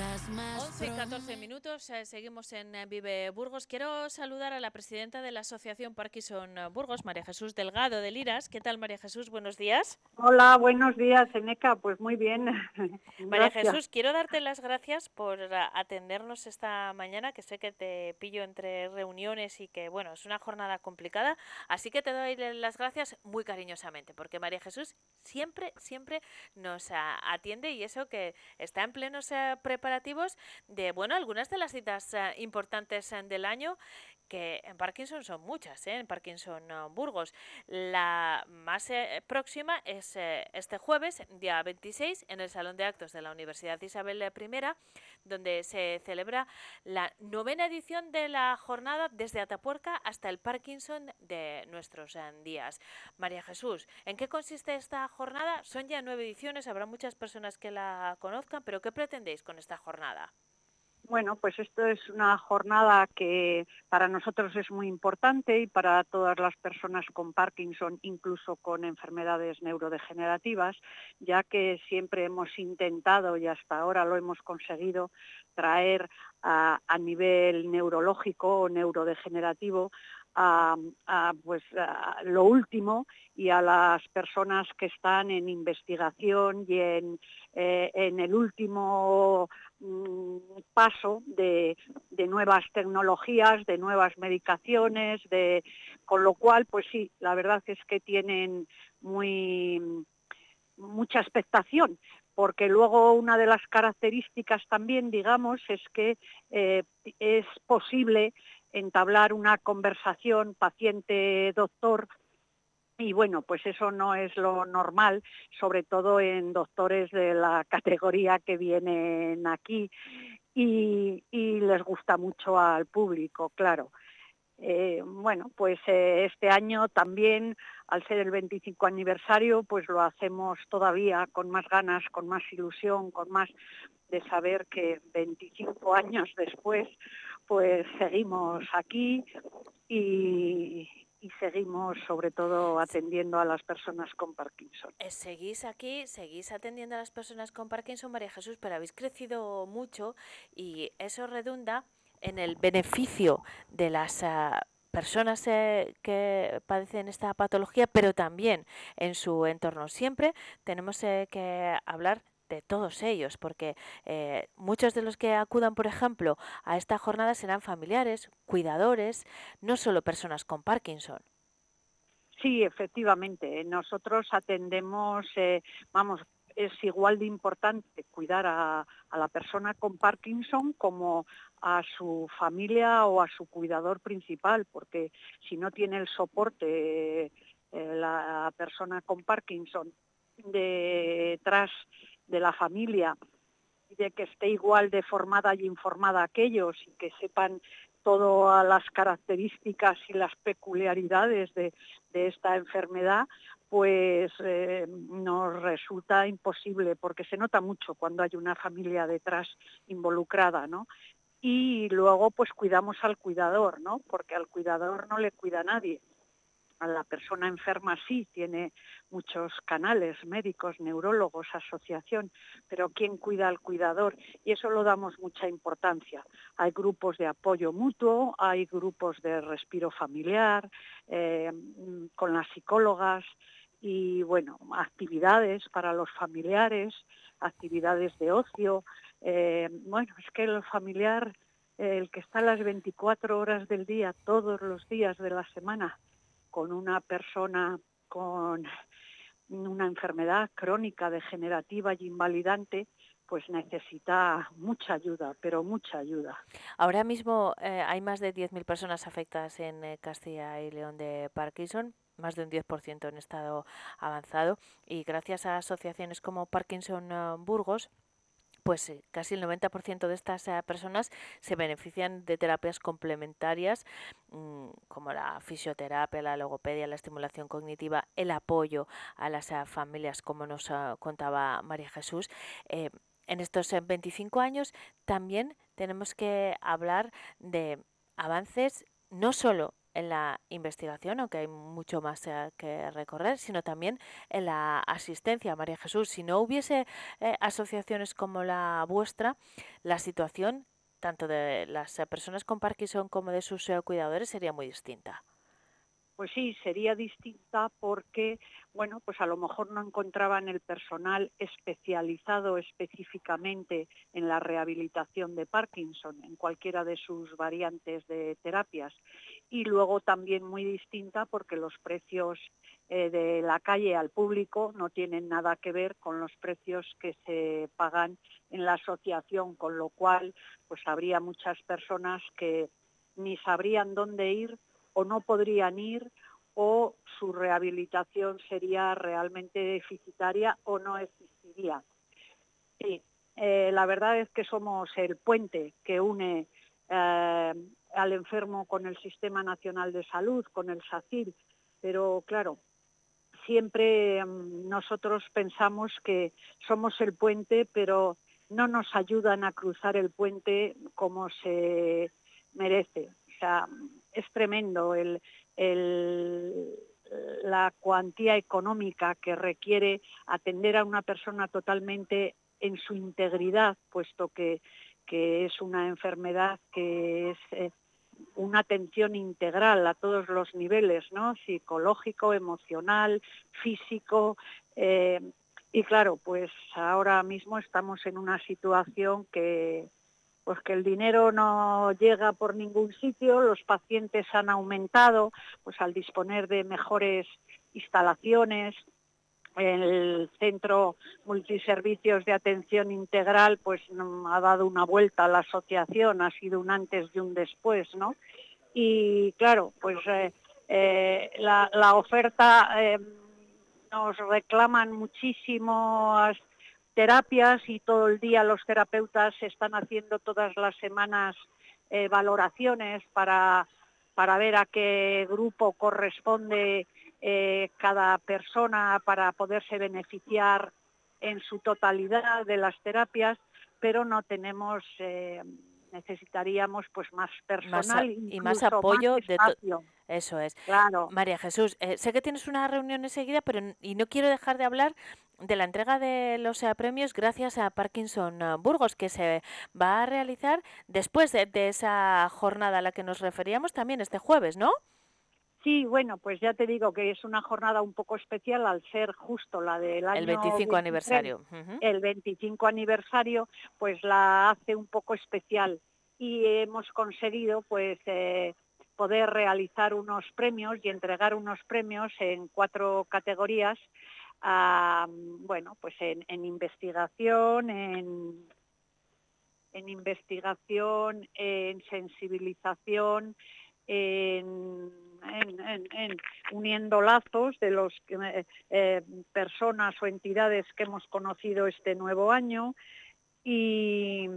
11 y 14 minutos, eh, seguimos en eh, Vive Burgos. Quiero saludar a la presidenta de la Asociación Parkinson eh, Burgos, María Jesús Delgado de Liras. ¿Qué tal, María Jesús? Buenos días. Hola, buenos días, Eneca. Pues muy bien. María Jesús, quiero darte las gracias por atendernos esta mañana, que sé que te pillo entre reuniones y que, bueno, es una jornada complicada. Así que te doy las gracias muy cariñosamente, porque María Jesús siempre, siempre nos atiende y eso que está en plenos preparativos de, bueno, algunas de las citas eh, importantes eh, del año que en Parkinson son muchas, ¿eh? en Parkinson Burgos. La más próxima es este jueves, día 26, en el Salón de Actos de la Universidad Isabel I, donde se celebra la novena edición de la jornada desde Atapuerca hasta el Parkinson de nuestros días. María Jesús, ¿en qué consiste esta jornada? Son ya nueve ediciones, habrá muchas personas que la conozcan, pero ¿qué pretendéis con esta jornada? Bueno, pues esto es una jornada que para nosotros es muy importante y para todas las personas con Parkinson, incluso con enfermedades neurodegenerativas, ya que siempre hemos intentado y hasta ahora lo hemos conseguido traer a, nivel neurológico o neurodegenerativo a, pues, lo último y a las personas que están en investigación y en, eh, en el último paso de, nuevas tecnologías, de nuevas medicaciones, de, con lo cual, pues sí, la verdad es que tienen muy mucha expectación, porque luego una de las características también, digamos, es que eh, es posible entablar una conversación paciente-doctor y bueno, pues eso no es lo normal, sobre todo en doctores de la categoría que vienen aquí y, les gusta mucho al público, claro. Eh, bueno, pues eh, este año también, al ser el 25 aniversario, pues lo hacemos todavía con más ganas, con más ilusión, con más de saber que 25 años después, pues seguimos aquí y, y seguimos sobre todo atendiendo a las personas con Parkinson. Eh, seguís aquí, seguís atendiendo a las personas con Parkinson, María Jesús, pero habéis crecido mucho y eso redunda en el beneficio de las ah, personas eh, que padecen esta patología, pero también en su entorno. Siempre tenemos eh, que hablar de todos ellos, porque eh, muchos de los que acudan, por ejemplo, a esta jornada serán familiares, cuidadores, no solo personas con Parkinson. Sí, efectivamente. Nosotros atendemos, eh, vamos, es igual de importante cuidar a, la persona con Parkinson como a su familia o a su cuidador principal, porque si no tiene el soporte eh, la persona con Parkinson detrás de la familia y de que esté igual de formada y informada aquellos y que sepan todas las características y las peculiaridades de, esta enfermedad, pues eh, nos resulta imposible porque se nota mucho cuando hay una familia detrás involucrada, ¿no? Y luego pues cuidamos al cuidador, ¿no? Porque al cuidador no le cuida nadie a la persona enferma sí tiene muchos canales médicos, neurólogos, asociación, pero ¿quién cuida al cuidador? Y eso lo damos mucha importancia. Hay grupos de apoyo mutuo, hay grupos de respiro familiar, eh, con las psicólogas y, bueno, actividades para los familiares, actividades de ocio. Eh, bueno, es que el familiar el que está las 24 horas del día, todos los días de la semana, con una persona con una enfermedad crónica, degenerativa y invalidante, pues necesita mucha ayuda, pero mucha ayuda. Ahora mismo eh, hay más de 10.000 personas afectadas en eh, Castilla y León de Parkinson, más de un 10% en estado avanzado, y gracias a asociaciones como Parkinson eh, Burgos, pues eh, casi el 90% de estas eh, personas se benefician de terapias complementarias mm, como la fisioterapia, la logopedia, la estimulación cognitiva, el apoyo a las eh, familias, como nos contaba María Jesús. en estos 25 años también tenemos que hablar de avances no solo en la investigación, aunque hay mucho más eh, que recorrer, sino también en la asistencia. María Jesús, si no hubiese eh, asociaciones como la vuestra, la situación tanto de las personas con Parkinson como de sus cuidadores sería muy distinta pues sí, sería distinta porque, bueno, pues a lo mejor no encontraban el personal especializado específicamente en la rehabilitación de Parkinson, en cualquiera de sus variantes de terapias. Y luego también muy distinta porque los precios eh, de la calle al público no tienen nada que ver con los precios que se pagan en la asociación, con lo cual pues habría muchas personas que ni sabrían dónde ir o no podrían ir o su rehabilitación sería realmente deficitaria o no existiría. Sí, eh, la verdad es que somos el puente que une eh, al enfermo con el Sistema Nacional de Salud, con el SACIL, pero claro, siempre mm, nosotros pensamos que somos el puente, pero no nos ayudan a cruzar el puente como se merece. O sea, es tremendo la cuantía económica que requiere atender a una persona totalmente en su integridad, puesto que, es una enfermedad que es eh, una atención integral a todos los niveles, ¿no? psicológico, emocional, físico. Eh, y claro, pues ahora mismo estamos en una situación que, pues que el dinero no llega por ningún sitio, los pacientes han aumentado, pues al disponer de mejores instalaciones, el centro multiservicios de atención integral pues ha dado una vuelta a la asociación, ha sido un antes y un después, ¿no? Y claro, pues eh, eh, la, oferta eh, nos reclaman muchísimo terapias y todo el día los terapeutas están haciendo todas las semanas eh, valoraciones para, para ver a qué grupo corresponde eh, cada persona para poderse beneficiar en su totalidad de las terapias, pero no tenemos, eh, necesitaríamos pues más personal y más apoyo de eso es. Claro. María Jesús, sé que tienes una reunión enseguida, pero y no quiero dejar de hablar de la entrega de los eh, premios gracias a Parkinson eh, Burgos, que se va a realizar después de, esa jornada a la que nos referíamos también este jueves, ¿no? Sí, bueno, pues ya te digo que es una jornada un poco especial al ser justo la del año... El 25 aniversario. El 25 aniversario, pues la hace un poco especial y hemos conseguido pues eh, poder realizar unos premios y entregar unos premios en cuatro categorías bueno, pues en, investigación, en, en, investigación, en sensibilización, en, uniendo lazos de los eh, eh, personas o entidades que hemos conocido este nuevo año y,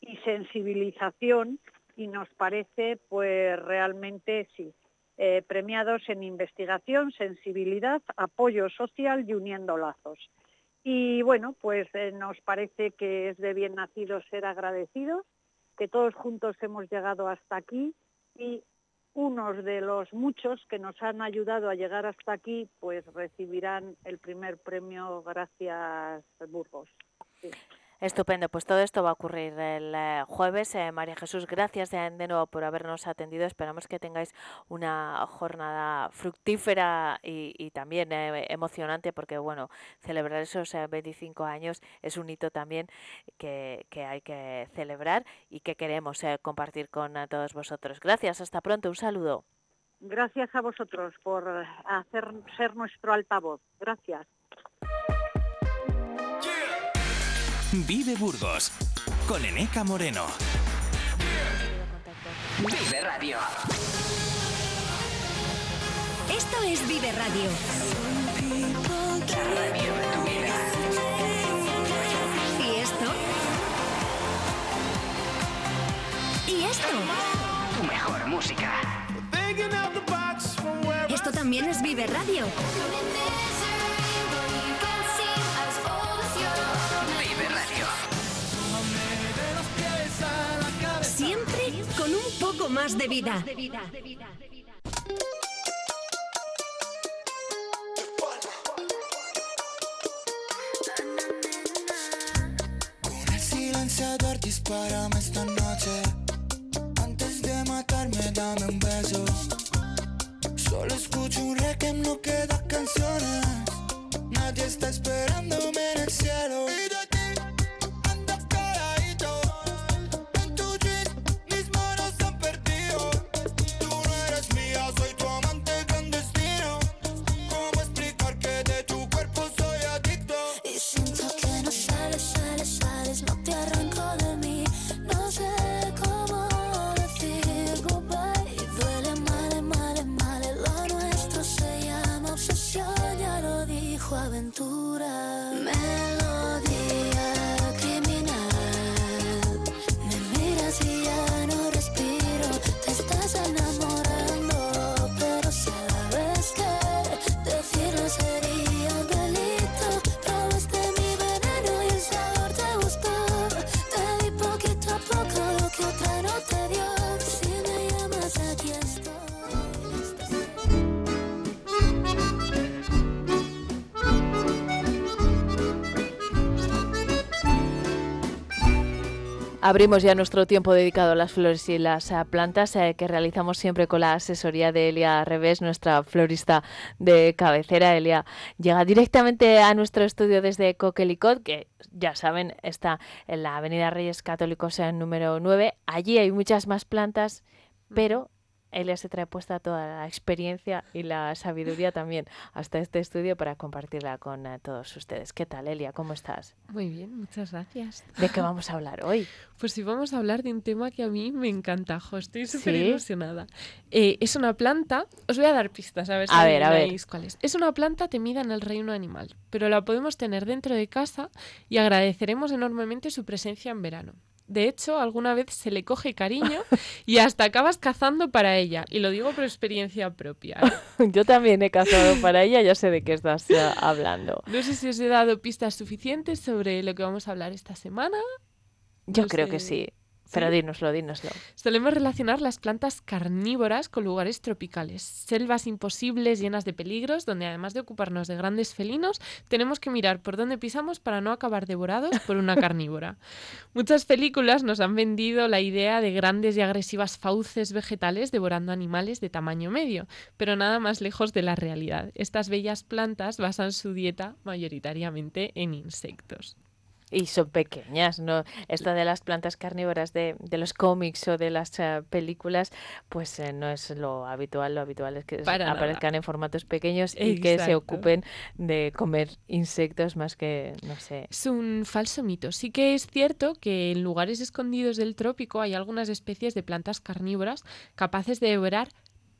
y sensibilización y nos parece pues realmente sí eh, premiados en investigación, sensibilidad, apoyo social y uniendo lazos. Y bueno, pues eh, nos parece que es de bien nacido ser agradecidos, que todos juntos hemos llegado hasta aquí y unos de los muchos que nos han ayudado a llegar hasta aquí, pues recibirán el primer premio gracias Burgos. Estupendo, pues todo esto va a ocurrir el eh, jueves. Eh, María Jesús, gracias de, nuevo por habernos atendido. Esperamos que tengáis una jornada fructífera y, también eh, emocionante porque, bueno, celebrar esos 25 años es un hito también que, que hay que celebrar y que queremos compartir con todos vosotros. Gracias, hasta pronto, un saludo. Gracias a vosotros por hacer ser nuestro altavoz. Gracias. Vive Burgos con Eneca Moreno. Vive Radio. Esto es Vive Radio. La radio de tu vida. ¿Y esto? ¿Y esto? Tu mejor música. Esto también es Vive Radio. más de vida. Con el silenciador dispara Abrimos ya nuestro tiempo dedicado a las flores y las eh, plantas eh, que realizamos siempre con la asesoría de Elia Revés, nuestra florista de cabecera. Elia llega directamente a nuestro estudio desde Coquelicot, que ya saben, está en la Avenida Reyes Católicos en número 9. Allí hay muchas más plantas, pero Elia se trae puesta toda la experiencia y la sabiduría también hasta este estudio para compartirla con eh, todos ustedes. ¿Qué tal, Elia? ¿Cómo estás? Muy bien, muchas gracias. ¿De qué vamos a hablar hoy? Pues sí, vamos a hablar de un tema que a mí me encanta, jo, estoy súper ¿Sí? ilusionada. Eh, es una planta, os voy a dar pistas, a ver si A ver, a ver. cuál es. Es una planta temida en el reino animal, pero la podemos tener dentro de casa y agradeceremos enormemente su presencia en verano. De hecho, alguna vez se le coge cariño y hasta acabas cazando para ella. Y lo digo por experiencia propia. ¿eh? Yo también he cazado para ella, ya sé de qué estás eh, hablando. No sé si os he dado pistas suficientes sobre lo que vamos a hablar esta semana. Yo No creo que sí. Pero dínoslo, dínoslo. Solemos relacionar las plantas carnívoras con lugares tropicales, selvas imposibles llenas de peligros, donde además de ocuparnos de grandes felinos, tenemos que mirar por dónde pisamos para no acabar devorados por una carnívora. Muchas películas nos han vendido la idea de grandes y agresivas fauces vegetales devorando animales de tamaño medio, pero nada más lejos de la realidad. Estas bellas plantas basan su dieta mayoritariamente en insectos. Y son pequeñas, ¿no? Esto de las plantas carnívoras de, de los cómics o de las eh, películas, pues eh, no es lo habitual. Lo habitual es que Para nada. aparezcan en formatos pequeños y que se ocupen de comer insectos más que, no sé. Es un falso mito. Sí que es cierto que en lugares escondidos del trópico hay algunas especies de plantas carnívoras capaces de devorar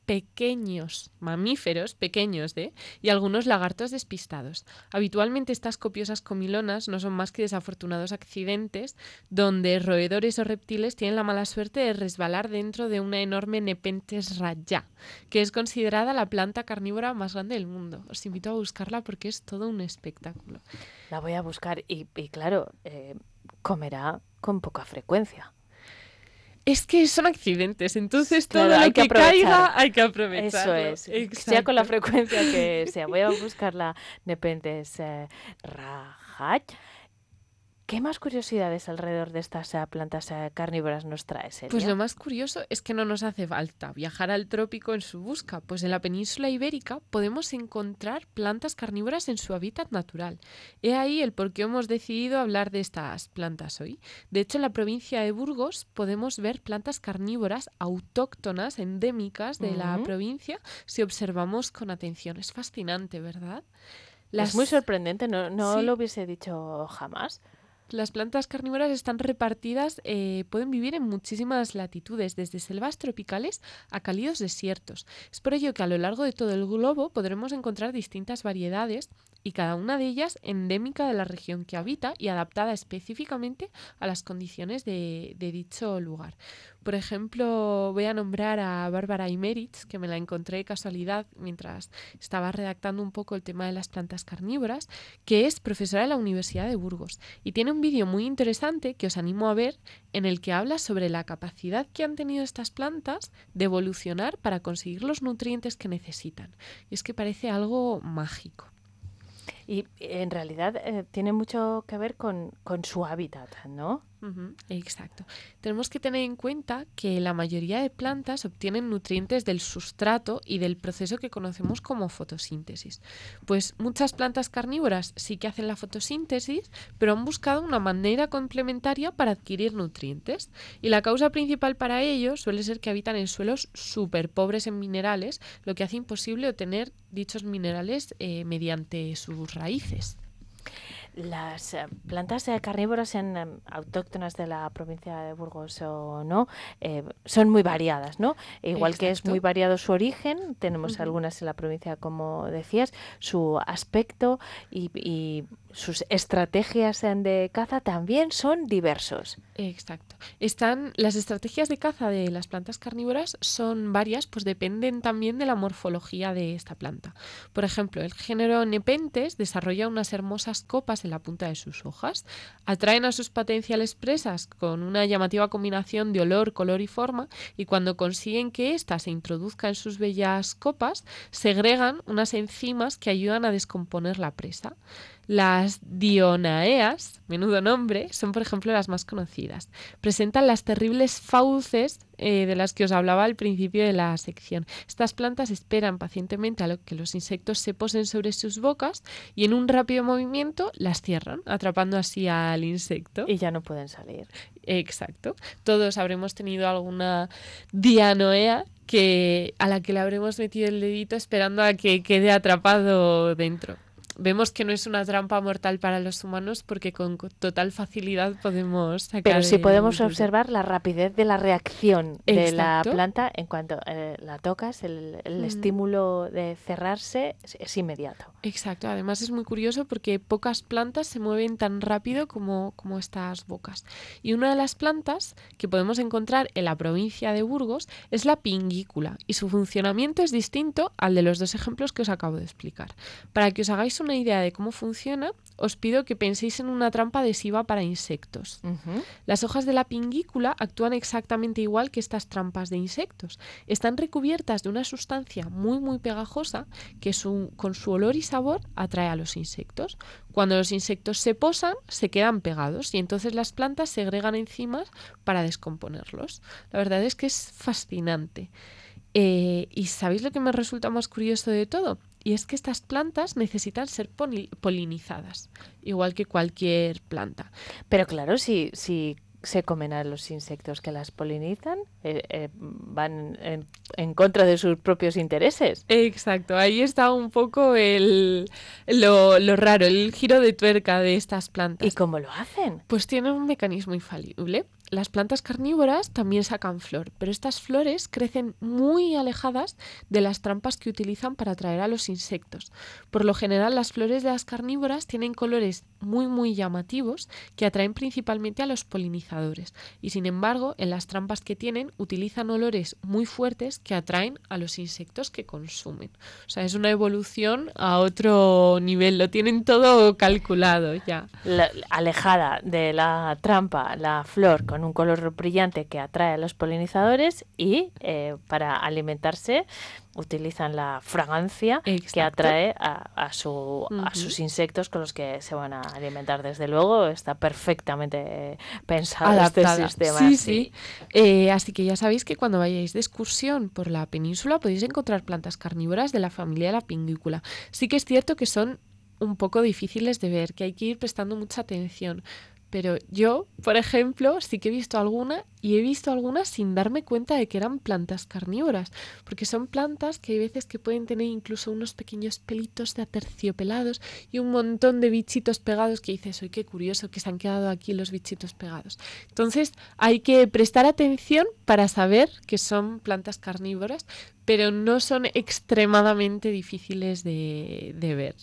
pequeños mamíferos, pequeños de, y algunos lagartos despistados. Habitualmente estas copiosas comilonas no son más que desafortunados accidentes donde roedores o reptiles tienen la mala suerte de resbalar dentro de una enorme Nepenthes raya, que es considerada la planta carnívora más grande del mundo. Os invito a buscarla porque es todo un espectáculo. La voy a buscar y, y claro, eh, comerá con poca frecuencia. Es que son accidentes, entonces Claro, todo lo que que, caiga hay que aprovecharlo. Eso es, sea con la Exacto. frecuencia que sea. Voy a buscar la Nepenthes eh, rajat. ¿Qué más curiosidades alrededor de estas eh, plantas eh, carnívoras nos traes, Pues Elia? lo más curioso es que no nos hace falta viajar al trópico en su busca, pues en la península ibérica podemos encontrar plantas carnívoras en su hábitat natural. He ahí el por qué hemos decidido hablar de estas plantas hoy. De hecho, en la provincia de Burgos podemos ver plantas carnívoras autóctonas, endémicas de la provincia, si observamos con atención. Es fascinante, ¿verdad? Es muy sorprendente, no, no Sí. lo hubiese dicho jamás. Las plantas carnívoras están repartidas, eh, pueden vivir en muchísimas latitudes, desde selvas tropicales a cálidos desiertos. Es por ello que a lo largo de todo el globo podremos encontrar distintas variedades y cada una de ellas endémica de la región que habita y adaptada específicamente a las condiciones de, dicho lugar. Por ejemplo, voy a nombrar a Bárbara Imeritz, que me la encontré de casualidad mientras estaba redactando un poco el tema de las plantas carnívoras, que es profesora de la Universidad de Burgos y tiene un vídeo muy interesante que os animo a ver en el que habla sobre la capacidad que han tenido estas plantas de evolucionar para conseguir los nutrientes que necesitan. Y es que parece algo mágico. Y en realidad eh, tiene mucho que ver con, con su hábitat, ¿no? Exacto. Tenemos que tener en cuenta que la mayoría de plantas obtienen nutrientes del sustrato y del proceso que conocemos como fotosíntesis. Pues muchas plantas carnívoras sí que hacen la fotosíntesis, pero han buscado una manera complementaria para adquirir nutrientes. Y la causa principal para ello suele ser que habitan en suelos súper pobres en minerales, lo que hace imposible obtener dichos minerales eh, mediante sus raíces. Las eh, plantas carnívoras en, em, autóctonas de la provincia de Burgos o no eh, son muy variadas, ¿no? Igual que es muy variado su origen, tenemos algunas en la provincia, como decías, su aspecto y, y sus estrategias de caza también son diversos. Exacto. Están las estrategias de caza de las plantas carnívoras son varias, pues dependen también de la morfología de esta planta. Por ejemplo, el género Nepenthes desarrolla unas hermosas copas en la punta de sus hojas, atraen a sus potenciales presas con una llamativa combinación de olor, color y forma, y cuando consiguen que ésta se introduzca en sus bellas copas, segregan unas enzimas que ayudan a descomponer la presa. Las dionaeas, menudo nombre, son por ejemplo las más conocidas. Presentan las terribles fauces eh, de las que os hablaba al principio de la sección. Estas plantas esperan pacientemente a lo que los insectos se posen sobre sus bocas y en un rápido movimiento las cierran, atrapando así al insecto. Y ya no pueden salir. Exacto. Todos habremos tenido alguna dianoea que a la que le habremos metido el dedito esperando a que quede atrapado dentro. Vemos que no es una trampa mortal para los humanos porque con co- total facilidad podemos sacar Pero el podemos observar la rapidez de la reacción de la planta en cuanto eh, la tocas, el, el Ujú. estímulo de cerrarse es, es inmediato. Exacto, además es muy curioso porque pocas plantas se mueven tan rápido como, como estas bocas. Y una de las plantas que podemos encontrar en la provincia de Burgos es la pingícula y su funcionamiento es distinto al de los dos ejemplos que os acabo de explicar. Para que os hagáis una idea de cómo funciona, os pido que penséis en una trampa adhesiva para insectos. Las hojas de la pingícula actúan exactamente igual que estas trampas de insectos. Están recubiertas de una sustancia muy muy pegajosa que su- con su olor y sabor atrae a los insectos. Cuando los insectos se posan, se quedan pegados y entonces las plantas segregan enzimas para descomponerlos. La verdad es que es fascinante. Eh, ¿Y sabéis lo que me resulta más curioso de todo? Y es que estas plantas necesitan ser poli- polinizadas, igual que cualquier planta. Pero claro, si, si se comen a los insectos que las polinizan, eh, eh, van en, en contra de sus propios intereses. Exacto, ahí está un poco el, lo, lo raro, el giro de tuerca de estas plantas. ¿Y cómo lo hacen? Pues tienen un mecanismo infalible. Las plantas carnívoras también sacan flor, pero estas flores crecen muy alejadas de las trampas que utilizan para atraer a los insectos. Por lo general, las flores de las carnívoras tienen colores muy muy llamativos que atraen principalmente a los polinizadores y sin embargo, en las trampas que tienen utilizan olores muy fuertes que atraen a los insectos que consumen. O sea, es una evolución a otro nivel, lo tienen todo calculado ya. Alejada de la trampa, la flor con un color brillante que atrae a los polinizadores y eh, para alimentarse utilizan la fragancia que atrae a, a su, a Ujú. sus insectos con los que se van a alimentar. Desde luego está perfectamente eh, pensado adaptada. este sistema. Sí, sí. Eh, así que ya sabéis que cuando vayáis de excursión por la península podéis encontrar plantas carnívoras de la familia de la pingícula. Sí que es cierto que son un poco difíciles de ver, que hay que ir prestando mucha atención. Pero yo, por ejemplo, sí que he visto alguna y he visto algunas sin darme cuenta de que eran plantas carnívoras, porque son plantas que hay veces que pueden tener incluso unos pequeños pelitos de aterciopelados y un montón de bichitos pegados que dices, oye, qué curioso que se han quedado aquí los bichitos pegados. Entonces hay que prestar atención para saber que son plantas carnívoras, pero no son extremadamente difíciles de, de ver.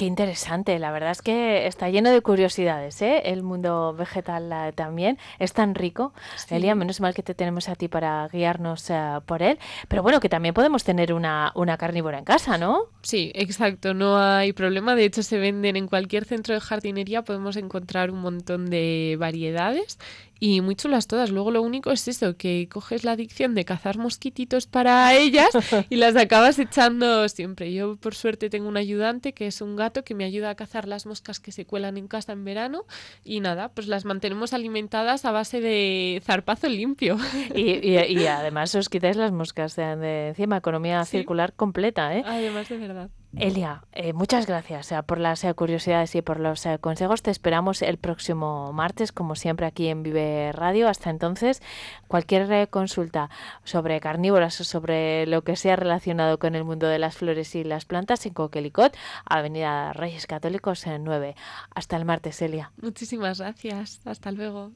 Qué interesante, la verdad es que está lleno de curiosidades, ¿eh? El mundo vegetal eh, también es tan rico. Sí. Elia, menos mal que te tenemos a ti para guiarnos eh, por él. Pero bueno, que también podemos tener una, una carnívora en casa, ¿no? Sí, exacto, no hay problema. De hecho, se venden en cualquier centro de jardinería, podemos encontrar un montón de variedades y muy chulas todas. Luego lo único es eso, que coges la adicción de cazar mosquititos para ellas y las acabas echando siempre. Yo por suerte tengo un ayudante que es un gato que me ayuda a cazar las moscas que se cuelan en casa en verano y nada, pues las mantenemos alimentadas a base de zarpazo limpio. Y, y, además os quitáis las moscas de, encima, economía circular completa, ¿eh? Además de verdad. Elia, eh, muchas gracias por las eh, curiosidades y por los eh, consejos. Te esperamos el próximo martes, como siempre, aquí en Vive Radio. Hasta entonces, cualquier consulta sobre carnívoras o sobre lo que sea relacionado con el mundo de las flores y las plantas en Coquelicot, Avenida Reyes Católicos en 9. Hasta el martes, Elia. Muchísimas gracias. Hasta luego.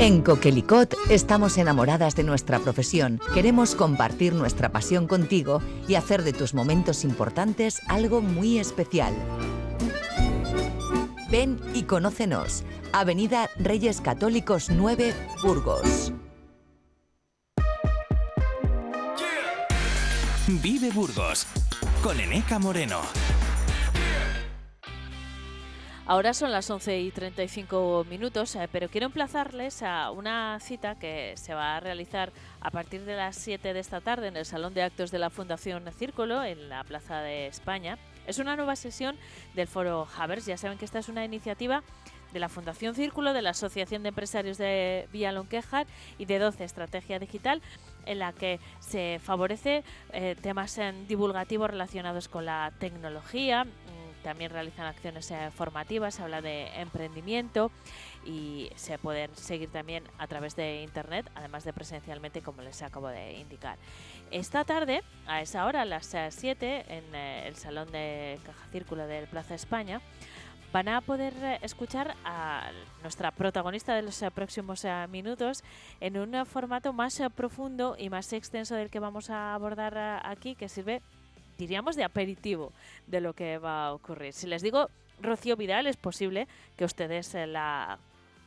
En Coquelicot estamos enamoradas de nuestra profesión. Queremos compartir nuestra pasión contigo y hacer de tus momentos importantes algo muy especial. Ven y conócenos. Avenida Reyes Católicos 9, Burgos. Vive Burgos con Eneca Moreno. Ahora son las 11 y 35 minutos, eh, pero quiero emplazarles a una cita que se va a realizar a partir de las 7 de esta tarde en el Salón de Actos de la Fundación Círculo, en la Plaza de España. Es una nueva sesión del Foro Havers. Ya saben que esta es una iniciativa de la Fundación Círculo, de la Asociación de Empresarios de Villalonquejar y de 12 Estrategia Digital, en la que se favorece eh, temas divulgativos relacionados con la tecnología, también realizan acciones eh, formativas, se habla de emprendimiento y se pueden seguir también a través de internet, además de presencialmente, como les acabo de indicar. Esta tarde, a esa hora, a las 7, eh, en eh, el Salón de Caja Círculo del Plaza España, van a poder escuchar a nuestra protagonista de los próximos minutos en un formato más profundo y más extenso del que vamos a abordar aquí, que sirve diríamos de aperitivo de lo que va a ocurrir. Si les digo Rocío Vidal, es posible que ustedes eh, la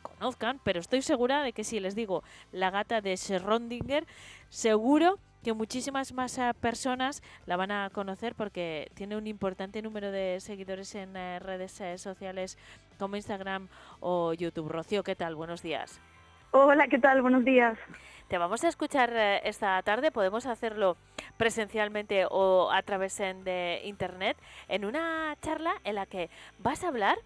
conozcan, pero estoy segura de que si les digo la gata de Schrödinger, seguro que muchísimas más eh, personas la van a conocer porque tiene un importante número de seguidores en eh, redes sociales como Instagram o YouTube. Rocío, ¿qué tal? Buenos días. Hola, ¿qué tal? Buenos días. Te vamos a escuchar eh, esta tarde, podemos hacerlo presencialmente o a través de internet, en una charla en la que vas a hablar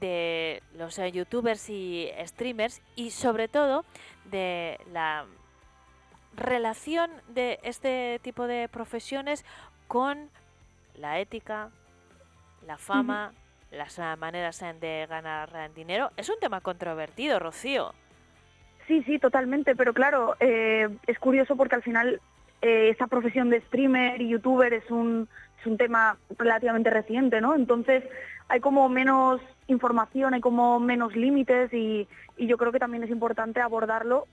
de los eh, youtubers y streamers y sobre todo de la relación de este tipo de profesiones con la ética, la fama, las eh, maneras de ganar dinero. Es un tema controvertido, Rocío. Sí, sí, totalmente, pero claro, eh, es curioso porque al final eh, esa profesión de streamer y youtuber es un, es un tema relativamente reciente, ¿no? Entonces hay como menos información, hay como menos límites y, y yo creo que también es importante abordarlo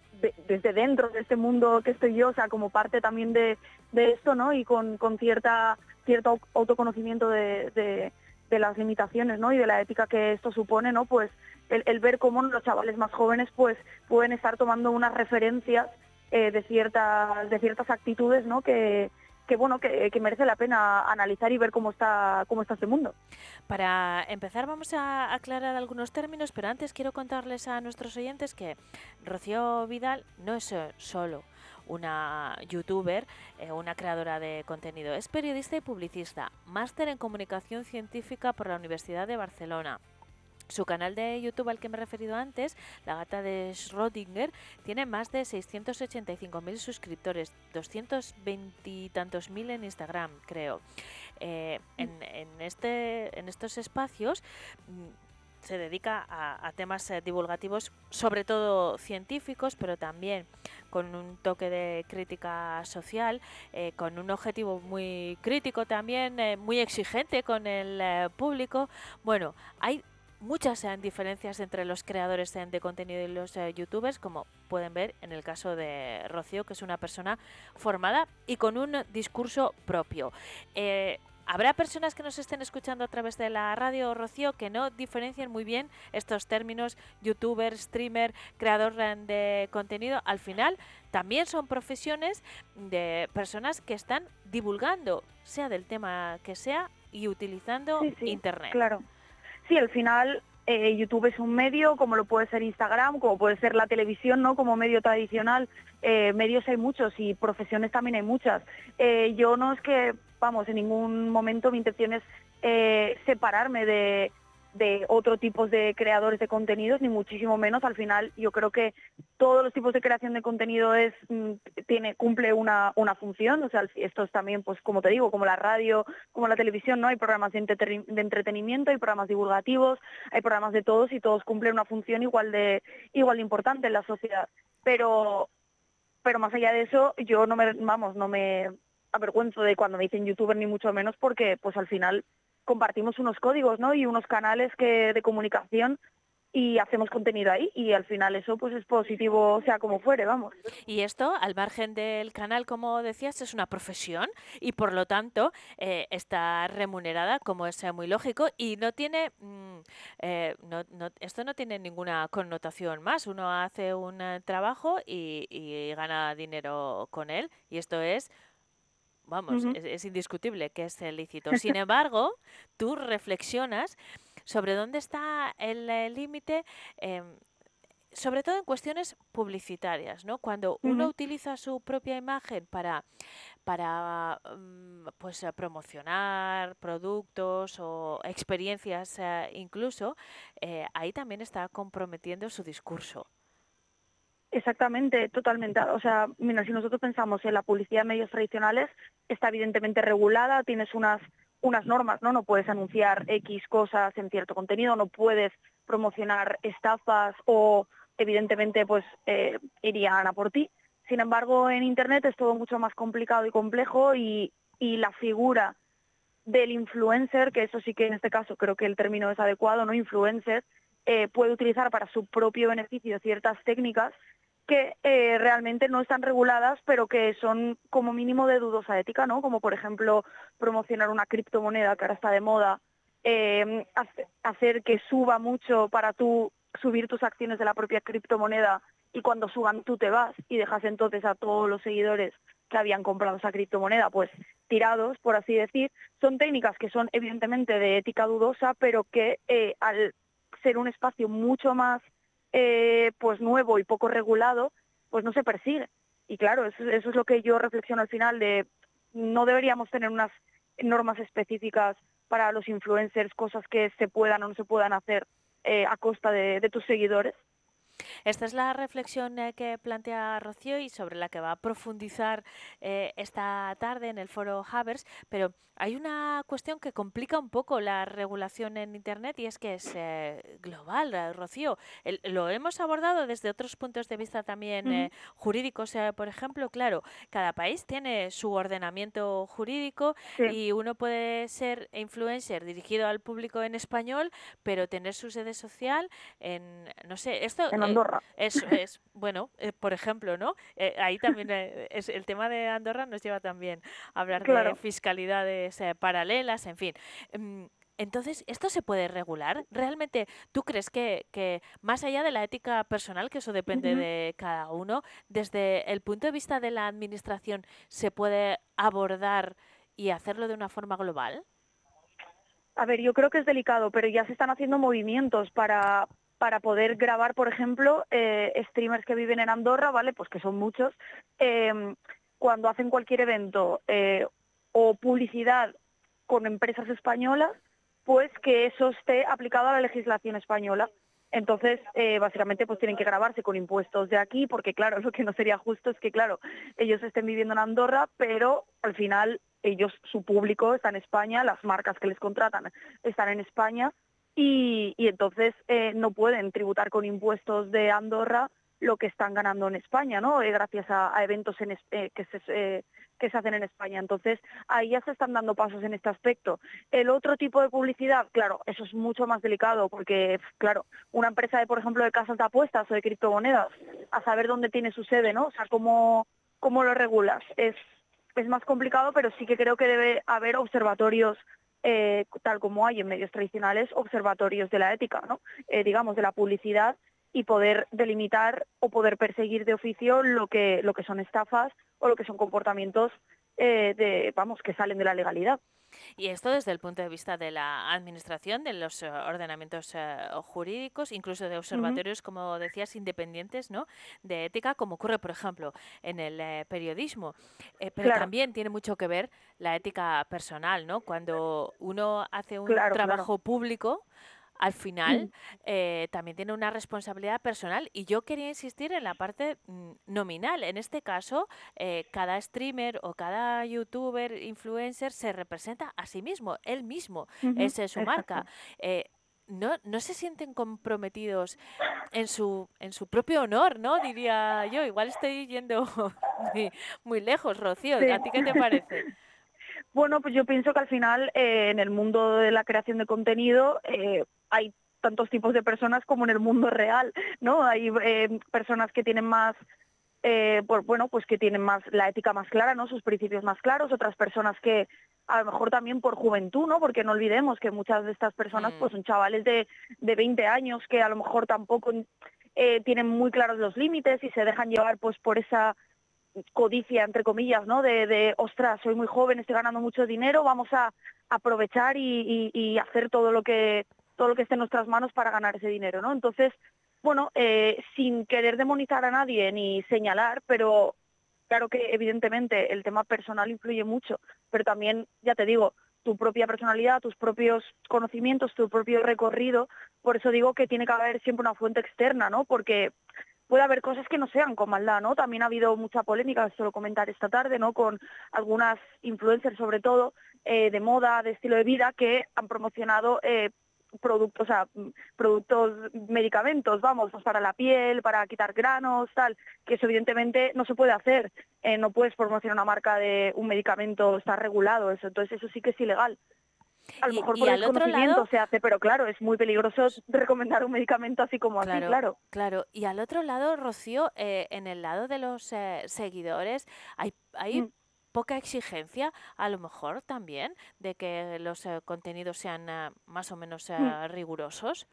desde dentro de este mundo que estoy yo, o sea, como parte también de, de esto, ¿no? Y con, con cierta, cierto autoconocimiento de, de las limitaciones, ¿no? Y de la ética que esto supone, ¿no? Pues el, ver cómo los chavales más jóvenes pues pueden estar tomando unas referencias eh, de ciertas de ciertas actitudes ¿no? que, que bueno que, merece la pena analizar y ver cómo está cómo está este mundo. Para empezar vamos a aclarar algunos términos, pero antes quiero contarles a nuestros oyentes que Rocío Vidal no es solo una youtuber, eh, una creadora de contenido, es periodista y publicista, máster en comunicación científica por la Universidad de Barcelona. Su canal de YouTube al que me he referido antes, La Gata de Schrödinger, tiene más de 685.000 suscriptores, 220 y tantos mil en Instagram, creo. Eh, en, este, en estos espacios mm, se dedica a, temas eh, divulgativos, sobre todo científicos, pero también con un toque de crítica social, eh, con un objetivo muy crítico también, muy exigente con el público. Bueno, hay muchas diferencias entre los creadores de contenido y los eh, youtubers, como pueden ver en el caso de Rocío, que es una persona formada y con un discurso propio. Eh, Habrá personas que nos estén escuchando a través de la radio, Rocío, que no diferencien muy bien estos términos youtuber, streamer, creador de contenido. Al final, también son profesiones de personas que están divulgando, sea del tema que sea, y utilizando Sí, sí, Internet. Claro. Sí, al final eh, YouTube es un medio, como lo puede ser Instagram, como puede ser la televisión, ¿no? Como medio tradicional. Eh, medios hay muchos y profesiones también hay muchas. Eh, yo no es que, vamos, en ningún momento mi intención es eh, separarme de, de otro tipos de creadores de contenidos, ni muchísimo menos. Al final, yo creo que todos los tipos de creación de contenido es mm, tiene cumple una, una función. O sea, esto es también, pues como te digo, como la radio, como la televisión, ¿no? Hay programas de entretenimiento, hay programas divulgativos, hay programas de todos y todos cumplen una función igual de igual de importante en la sociedad. Pero pero más allá de eso, yo no me, vamos, no me avergüenzo de cuando me dicen youtuber ni mucho menos porque pues al final compartimos unos códigos, ¿no? Y unos canales que de comunicación y hacemos contenido ahí y al final eso pues es positivo sea como fuere, vamos. Y esto, al margen del canal, como decías, es una profesión y por lo tanto eh, está remunerada, como es muy lógico, y no tiene, mm, eh, no- no- esto no tiene ninguna connotación más. Uno hace un eh, trabajo y, y gana dinero con él, y esto es, vamos, es, es indiscutible que es lícito. Sin embargo, tú reflexionas sobre dónde está el límite. em, sobre todo en cuestiones publicitarias, ¿no? Cuando uno utiliza su propia imagen para, para mm, pues, eh, promocionar productos o experiencias eh, incluso, eh, ahí también está comprometiendo su discurso. Exactamente, totalmente. O sea, mira, si nosotros pensamos en la publicidad de medios tradicionales, está evidentemente regulada, tienes unas unas normas, ¿no? No puedes anunciar X cosas en cierto contenido, no puedes promocionar estafas o evidentemente pues eh, irían a por ti. Sin embargo, en Internet es todo mucho más complicado y complejo y, la figura del influencer, que eso sí que en este caso creo que el término es adecuado, ¿no? Influencer, eh, puede utilizar para su propio beneficio ciertas técnicas que eh, realmente no están reguladas, pero que son como mínimo de dudosa ética, ¿no? Como por ejemplo promocionar una criptomoneda que ahora está de moda, eh, hace- hacer que suba mucho para tú subir tus acciones de la propia criptomoneda y cuando suban tú te vas y dejas entonces a todos los seguidores que habían comprado esa criptomoneda, pues tirados, por así decir, son técnicas que son evidentemente de ética dudosa, pero que eh, al ser un espacio mucho más eh, pues nuevo y poco regulado, pues no se persigue. Y claro, eso, es lo que yo reflexiono al final de no deberíamos tener unas normas específicas para los influencers, cosas que se puedan o no se puedan hacer eh, a costa de tus seguidores. Esta es la reflexión eh, que plantea Rocío y sobre la que va a profundizar eh, esta tarde en el foro Havers, pero hay una cuestión que complica un poco la regulación en Internet y es que es eh, global, eh, Rocío. El- lo hemos abordado desde otros puntos de vista también eh, jurídicos, eh, por ejemplo, claro, cada país tiene su ordenamiento jurídico Sí. y uno puede ser influencer dirigido al público en español, pero tener su sede social en, no sé, esto... En Andorra. eso es, bueno, eh, por ejemplo, ¿no? Eh, ahí también eh, es el tema de Andorra nos lleva también a hablar de fiscalidades paralelas, en fin. Mm, Entonces, ¿esto se puede regular? ¿Realmente tú crees que, que más allá de la ética personal, que eso depende de cada uno, desde el punto de vista de la administración, se puede abordar y hacerlo de una forma global? A ver, yo creo que es delicado, pero ya se están haciendo movimientos para, para poder grabar, por ejemplo, eh, streamers que viven en Andorra, ¿vale? Pues que son muchos, eh, cuando hacen cualquier evento eh, o publicidad con empresas españolas, pues que eso esté aplicado a la legislación española. Entonces, básicamente, pues tienen que grabarse con impuestos de aquí, porque claro, lo que no sería justo es que, claro, ellos estén viviendo en Andorra, pero al final ellos, su público está en España, las marcas que les contratan están en España y, entonces eh, no pueden tributar con impuestos de Andorra lo que están ganando en España, ¿no? Eh, gracias a, eventos en eh, que, se, eh, que se hacen en España. Entonces, ahí ya se están dando pasos en este aspecto. El otro tipo de publicidad, claro, eso es mucho más delicado porque, claro, una empresa de, por ejemplo, de casas de apuestas o de criptomonedas, a saber dónde tiene su sede, ¿no? O sea, cómo, cómo lo regulas. Es, es más complicado, pero sí que creo que debe haber observatorios eh, tal como hay en medios tradicionales, observatorios de la ética. Eh, digamos, de la publicidad y poder delimitar o poder perseguir de oficio lo que, lo que son estafas o lo que son comportamientos eh, de, vamos, que salen de la legalidad. Y esto desde el punto de vista de la administración, de los ordenamientos jurídicos, incluso de observatorios, como decías, independientes, ¿no? De ética, como ocurre, por ejemplo, en el periodismo. pero también tiene mucho que ver la ética personal, ¿no? Cuando uno hace un trabajo público, al final mm. eh, también tiene una responsabilidad personal y yo quería insistir en la parte mm, nominal. En este caso, eh, cada streamer o cada youtuber, influencer se representa a sí mismo, él mismo, esa es su marca. Eh, no, no se sienten comprometidos en su, en su propio honor, ¿no? Diría yo. Igual estoy yendo muy, lejos, Rocío. ¿A ti qué te parece? Bueno, pues yo pienso que al final en el mundo de la creación de contenido hay tantos tipos de personas como en el mundo real, ¿no? Hay eh, personas que tienen más eh, bueno, pues que tienen más la ética más clara, ¿no? Sus principios más claros, otras personas que a lo mejor también por juventud, ¿no? Porque no olvidemos que muchas de estas personas pues mm. son chavales de, de 20 años que a lo mejor tampoco eh, tienen muy claros los límites y se dejan llevar pues por esa codicia, entre comillas, ¿no? De, de ostras, soy muy joven, estoy ganando mucho dinero, vamos a aprovechar y, y hacer todo lo que todo lo que esté en nuestras manos para ganar ese dinero, ¿no? Entonces, bueno, eh, sin querer demonizar a nadie ni señalar, pero claro que evidentemente el tema personal influye mucho, pero también, ya te digo, tu propia personalidad, tus propios conocimientos, tu propio recorrido, por eso digo que tiene que haber siempre una fuente externa, ¿no? Porque puede haber cosas que no sean con maldad, ¿no? También ha habido mucha polémica, suelo comentar esta tarde, ¿no? Con algunas influencers, sobre todo, eh, de moda, de estilo de vida, que han promocionado eh, productos, o sea, productos, medicamentos, vamos, pues para la piel, para quitar granos, tal, que eso evidentemente no se puede hacer. Eh, no puedes promocionar una marca de un medicamento, está regulado eso, entonces eso sí que es ilegal. A lo mejor por el conocimiento se hace, pero claro, es muy peligroso recomendar un medicamento así como así, claro. Claro, y al otro lado, Rocío, eh, en el lado de los eh, seguidores, hay, hay mm poca exigencia, a lo mejor también, de que los eh, contenidos sean eh, más o menos eh, mm. rigurosos?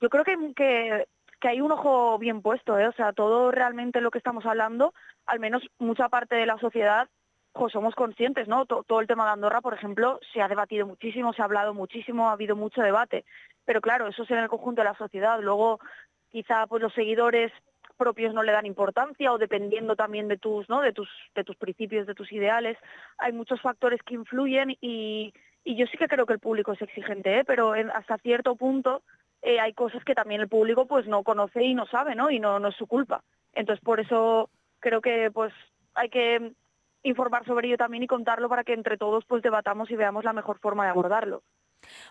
Yo creo que, que, hay un ojo bien puesto, ¿eh? o sea, todo realmente lo que estamos hablando, al menos mucha parte de la sociedad, pues somos conscientes, ¿no? todo el tema de Andorra, por ejemplo, se ha debatido muchísimo, se ha hablado muchísimo, ha habido mucho debate, pero claro, eso es en el conjunto de la sociedad. Luego, quizá pues los seguidores propios no le dan importancia o dependiendo también de tus, ¿no? de tus, de tus principios, de tus ideales. Hay muchos factores que influyen y, yo sí que creo que el público es exigente, ¿eh? pero hasta cierto punto eh, hay cosas que también el público pues no conoce y no sabe, ¿no? Y no, no es su culpa. Entonces por eso creo que pues hay que informar sobre ello también y contarlo para que entre todos pues debatamos y veamos la mejor forma de abordarlo.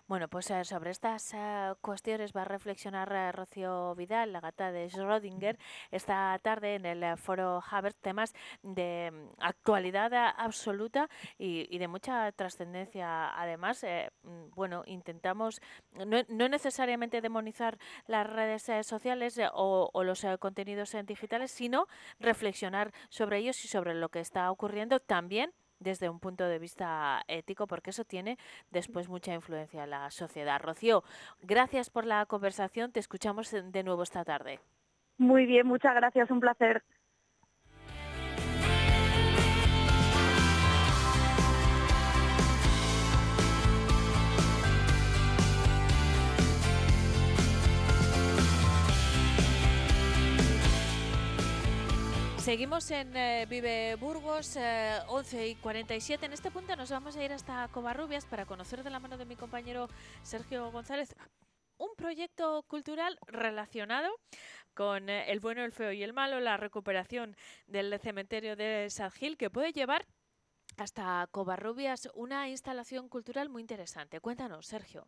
Bueno, pues eh, sobre estas eh, cuestiones va a reflexionar eh, Rocío Vidal, la gata de Schrödinger, esta tarde en el foro Haber, temas de mm, actualidad absoluta y, de mucha trascendencia. Además, mm, bueno, intentamos no, necesariamente demonizar las redes sociales o, o, los contenidos digitales, sino reflexionar sobre ellos y sobre lo que está ocurriendo también desde un punto de vista ético, porque eso tiene después mucha influencia en la sociedad. Rocío, gracias por la conversación. Te escuchamos de nuevo esta tarde. Muy bien, muchas gracias. Un placer. Seguimos en eh, Vive Burgos, 11 eh, y 47. En este punto nos vamos a ir hasta Covarrubias para conocer de la mano de mi compañero Sergio González un proyecto cultural relacionado con eh, el bueno, el feo y el malo, la recuperación del cementerio de Gil, que puede llevar hasta Covarrubias una instalación cultural muy interesante. Cuéntanos, Sergio.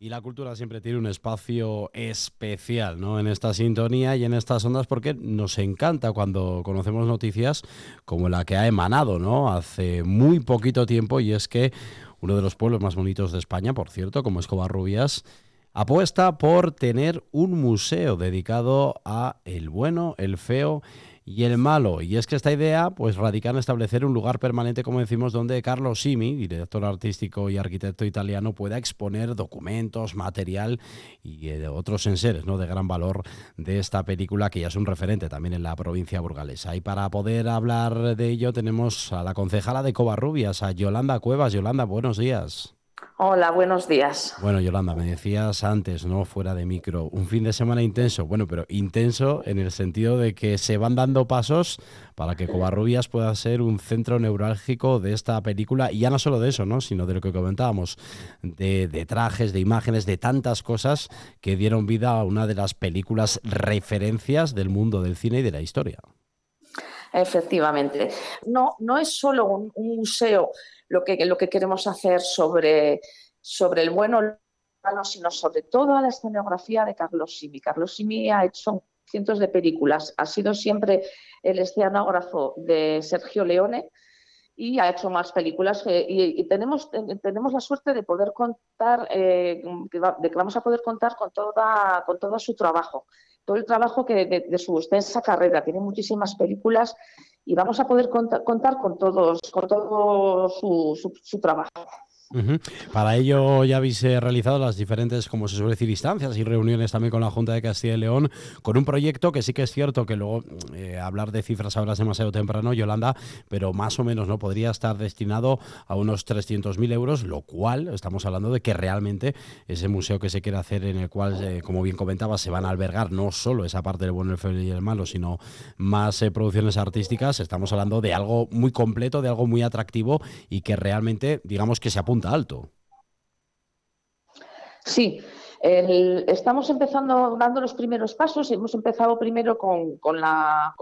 Y la cultura siempre tiene un espacio especial ¿no? en esta sintonía y en estas ondas porque nos encanta cuando conocemos noticias como la que ha emanado ¿no? hace muy poquito tiempo y es que uno de los pueblos más bonitos de España, por cierto, como Escobar Rubias, apuesta por tener un museo dedicado a el bueno, el feo y el malo. Y es que esta idea pues radica en establecer un lugar permanente, como decimos, donde Carlo Simi, director artístico y arquitecto italiano, pueda exponer documentos, material y eh, otros enseres ¿no? de gran valor de esta película que ya es un referente también en la provincia burgalesa. Y para poder hablar de ello tenemos a la concejala de Covarrubias, a Yolanda Cuevas. Yolanda, buenos días. Hola, buenos días. Bueno, Yolanda, me decías antes, ¿no? Fuera de micro, un fin de semana intenso. Bueno, pero intenso en el sentido de que se van dando pasos para que Covarrubias pueda ser un centro neurálgico de esta película. Y ya no solo de eso, ¿no? Sino de lo que comentábamos, de, de trajes, de imágenes, de tantas cosas que dieron vida a una de las películas referencias del mundo del cine y de la historia. Efectivamente. No, no es solo un, un museo lo que, lo que queremos hacer sobre, sobre el bueno sino sobre toda la escenografía de Carlos Simi. Carlos Simi ha hecho cientos de películas, ha sido siempre el escenógrafo de Sergio Leone y ha hecho más películas y, tenemos, tenemos la suerte de poder contar, eh, de que vamos a poder contar con, toda, con todo su trabajo, todo el trabajo que de, su extensa carrera. Tiene muchísimas películas y vamos a poder contar, con todos, con todo su, su trabajo. Para ello ya habéis eh, realizado las diferentes, como se suele decir, instancias y reuniones también con la Junta de Castilla y León, con un proyecto que sí que es cierto que luego eh, hablar de cifras es demasiado temprano, Yolanda, pero más o menos no podría estar destinado a unos 300.000 euros, lo cual estamos hablando de que realmente ese museo que se quiere hacer en el cual, eh, como bien comentaba, se van a albergar no solo esa parte del bueno, el feo y el malo, sino más producciones artísticas, estamos hablando de algo muy completo, de algo muy atractivo y que realmente, digamos que se apunta alto. Sí, estamos empezando dando los primeros pasos. Hemos empezado primero con, la,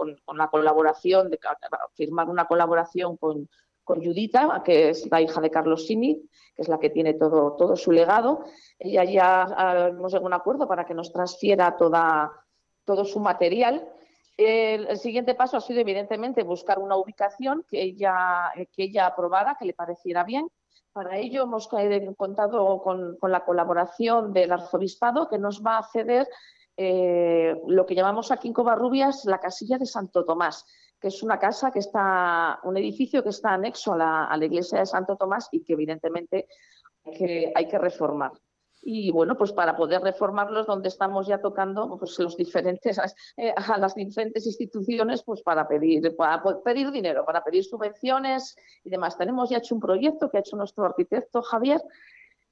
colaboración, de firmar una colaboración con, con, que es la hija de Carlos Simi, que es la que tiene todo, todo su legado. Ella ya hemos llegado a un acuerdo para que nos transfiera toda, todo su material. El, el, siguiente paso ha sido, evidentemente, buscar una ubicación que ella, que ella aprobara, que le pareciera bien. Para ello hemos contado con, la colaboración del arzobispado que nos va a ceder eh, lo que llamamos aquí en Covarrubias la casilla de Santo Tomás, que es una casa que está, un edificio que está anexo a la, iglesia de Santo Tomás y que evidentemente hay que reformar y bueno, pues para poder reformarlos donde estamos ya tocando pues los diferentes eh, a las diferentes instituciones pues para pedir para pedir dinero, para pedir subvenciones y demás. Tenemos ya hecho un proyecto que ha hecho nuestro arquitecto Javier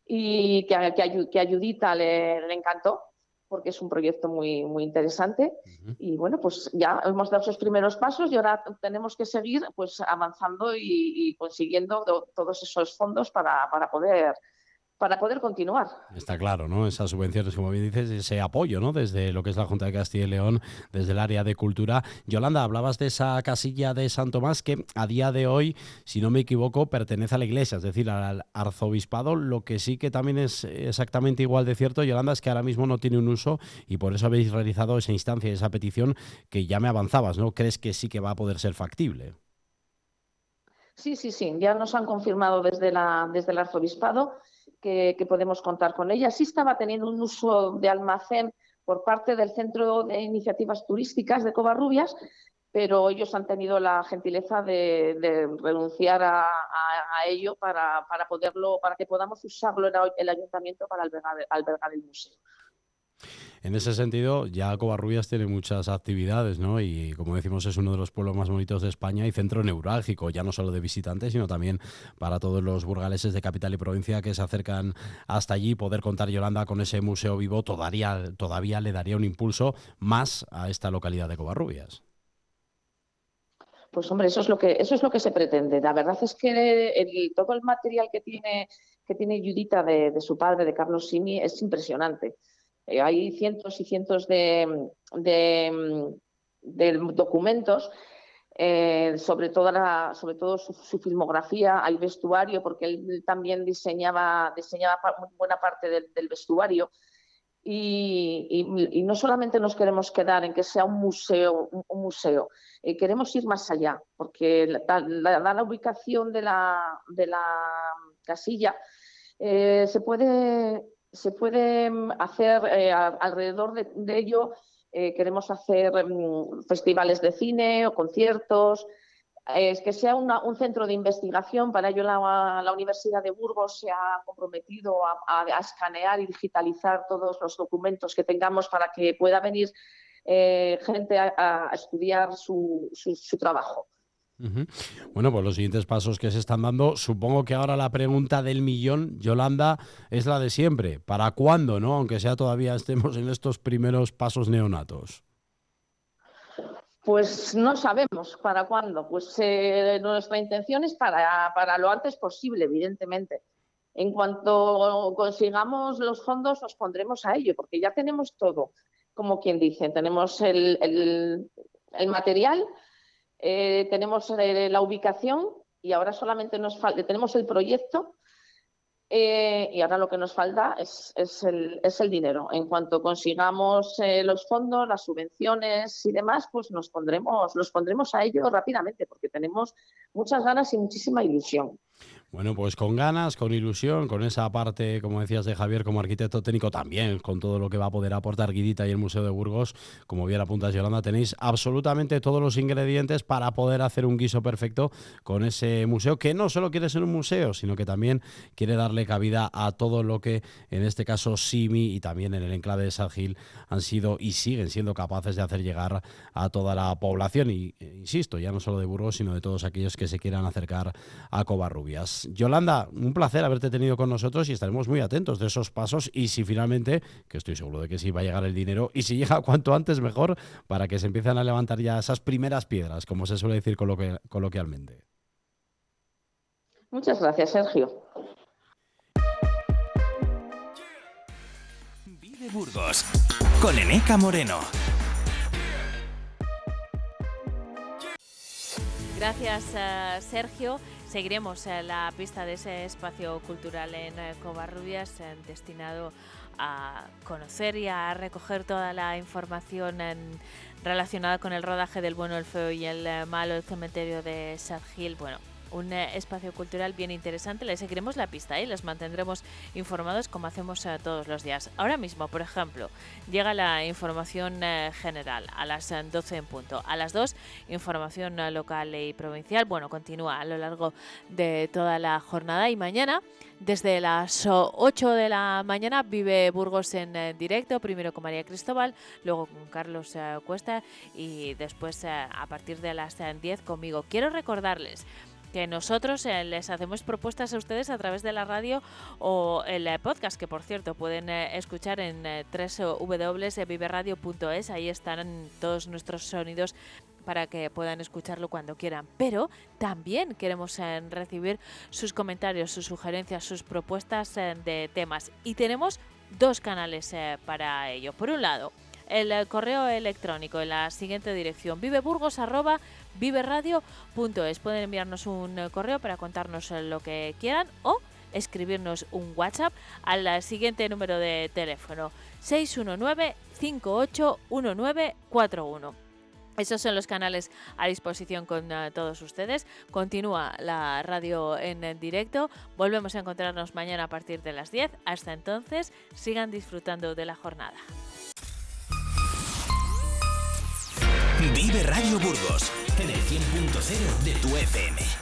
y que, que, que a Judita le, encantó porque es un proyecto muy, muy interesante. Y bueno, pues ya hemos dado esos primeros pasos y ahora tenemos que seguir pues avanzando y, y consiguiendo todos esos fondos para, para poder para poder continuar. Está claro, ¿no? Esas subvenciones, como bien dices, ese apoyo, ¿no? Desde lo que es la Junta de Castilla y León, desde el área de cultura. Yolanda, hablabas de esa casilla de San Tomás que a día de hoy, si no me equivoco, pertenece a la iglesia, es decir, al arzobispado. Lo que sí que también es exactamente igual de cierto, Yolanda, es que ahora mismo no tiene un uso y por eso habéis realizado esa instancia, esa petición que ya me avanzabas, ¿no? ¿Crees que sí que va a poder ser factible? Sí, sí, sí. Ya nos han confirmado desde, la, desde el arzobispado que, podemos contar con ella. Sí estaba teniendo un uso de almacén por parte del Centro de Iniciativas Turísticas de Covarrubias, pero ellos han tenido la gentileza de, renunciar a, ello para, poderlo, para que podamos usarlo el ayuntamiento para albergar el museo. En ese sentido, ya Covarrubias tiene muchas actividades, ¿no? Y como decimos, es uno de los pueblos más bonitos de España y centro neurálgico, ya no solo de visitantes, sino también para todos los burgaleses de capital y provincia que se acercan hasta allí. Poder contar Yolanda con ese museo vivo todavía, todavía le daría un impulso más a esta localidad de Covarrubias. Pues hombre, eso es lo que eso es lo que se pretende. La verdad es que todo el material que tiene que tiene Judita de su padre, de Carlos Simi, es impresionante. Eh, hay cientos y cientos de, documentos eh, sobre, toda sobre todo su, filmografía, hay vestuario, porque él también diseñaba, diseñaba buena parte del, vestuario. Y, no solamente nos queremos quedar en que sea un museo, un, museo eh, queremos ir más allá, porque la, la, ubicación de la, de la casilla se puede se puede mm, hacer eh, alrededor de, ello eh, queremos hacer mm, festivales de cine o conciertos, es que sea un centro de investigación. Para ello la, Universidad de Burgos se ha comprometido a, escanear y digitalizar todos los documentos que tengamos para que pueda venir eh, gente a, estudiar su, trabajo. Bueno, pues los siguientes pasos que se están dando, supongo que ahora la pregunta del millón, Yolanda, es la de siempre. ¿Para cuándo, no? Aunque sea todavía estemos en estos primeros pasos neonatos. Pues no sabemos para cuándo. Pues eh, nuestra intención es para, para lo antes posible, evidentemente. En cuanto consigamos los fondos, nos pondremos a ello, porque ya tenemos todo, como quien dice. Tenemos el, el, material, eh, tenemos eh, la ubicación y ahora solamente nos falta, tenemos el proyecto eh, y ahora lo que nos falta es, el, dinero. En cuanto consigamos eh, los fondos, las subvenciones y demás, pues nos pondremos, nos pondremos a ello rápidamente porque tenemos muchas ganas y muchísima ilusión. Bueno, pues con ganas, con ilusión, con esa parte, como decías, de Javier como arquitecto técnico, también con todo lo que va a poder aportar Guidita y el Museo de Burgos, como bien apuntas Yolanda, tenéis absolutamente todos los ingredientes para poder hacer un guiso perfecto con ese museo, que no solo quiere ser un museo, sino que también quiere darle cabida a todo lo que, en este caso, Simi y también en el enclave de San Gil han sido y siguen siendo capaces de hacer llegar a toda la población. Y, eh, insisto, ya no solo de Burgos, sino de todos aquellos que se quieran acercar a Covarrubias. Yolanda, un placer haberte tenido con nosotros y estaremos muy atentos de esos pasos y si finalmente, que estoy seguro de que sí va a llegar el dinero y si llega cuanto antes mejor para que se empiecen a levantar ya esas primeras piedras, como se suele decir coloquialmente. Muchas gracias, Sergio. Vive Burgos con Eneca Moreno. Gracias, eh, Sergio. Seguiremos eh, la pista de ese espacio cultural en eh, Covarrubias destinado a conocer y a recoger toda la información relacionada con el rodaje del bueno, el feo y el malo, el cementerio de Sad Hill. Bueno, un eh, espacio cultural bien interesante. Les seguiremos la pista y les mantendremos informados como hacemos eh, todos los días. Ahora mismo, por ejemplo, llega la información eh, general a las 12 en punto. A las 2, información local y provincial. Bueno, continúa a lo largo de toda la jornada y mañana. Desde las 8 de la mañana vive Burgos en directo, primero con María Cristóbal, luego con Carlos Cuesta y después a partir de las 10 conmigo. Quiero recordarles que nosotros eh, les hacemos propuestas a ustedes a través de la radio o el eh, podcast, que por cierto pueden eh, escuchar en www.viveradio.es, ahí están todos nuestros sonidos para que puedan escucharlo cuando quieran. Pero también queremos recibir sus comentarios, sus sugerencias, sus propuestas de temas. Y tenemos dos canales para ello. Por un lado, el correo electrónico en la siguiente dirección viveburgos@viveradio.es. Pueden enviarnos un eh, correo para contarnos eh, lo que quieran o escribirnos un WhatsApp al siguiente número de teléfono 619 581941. Esos son los canales a disposición con eh, todos ustedes. Continúa la radio en directo. Volvemos a encontrarnos mañana a partir de las 10. Hasta entonces, sigan disfrutando de la jornada. Vive Radio Burgos en el 100.0 de tu FM.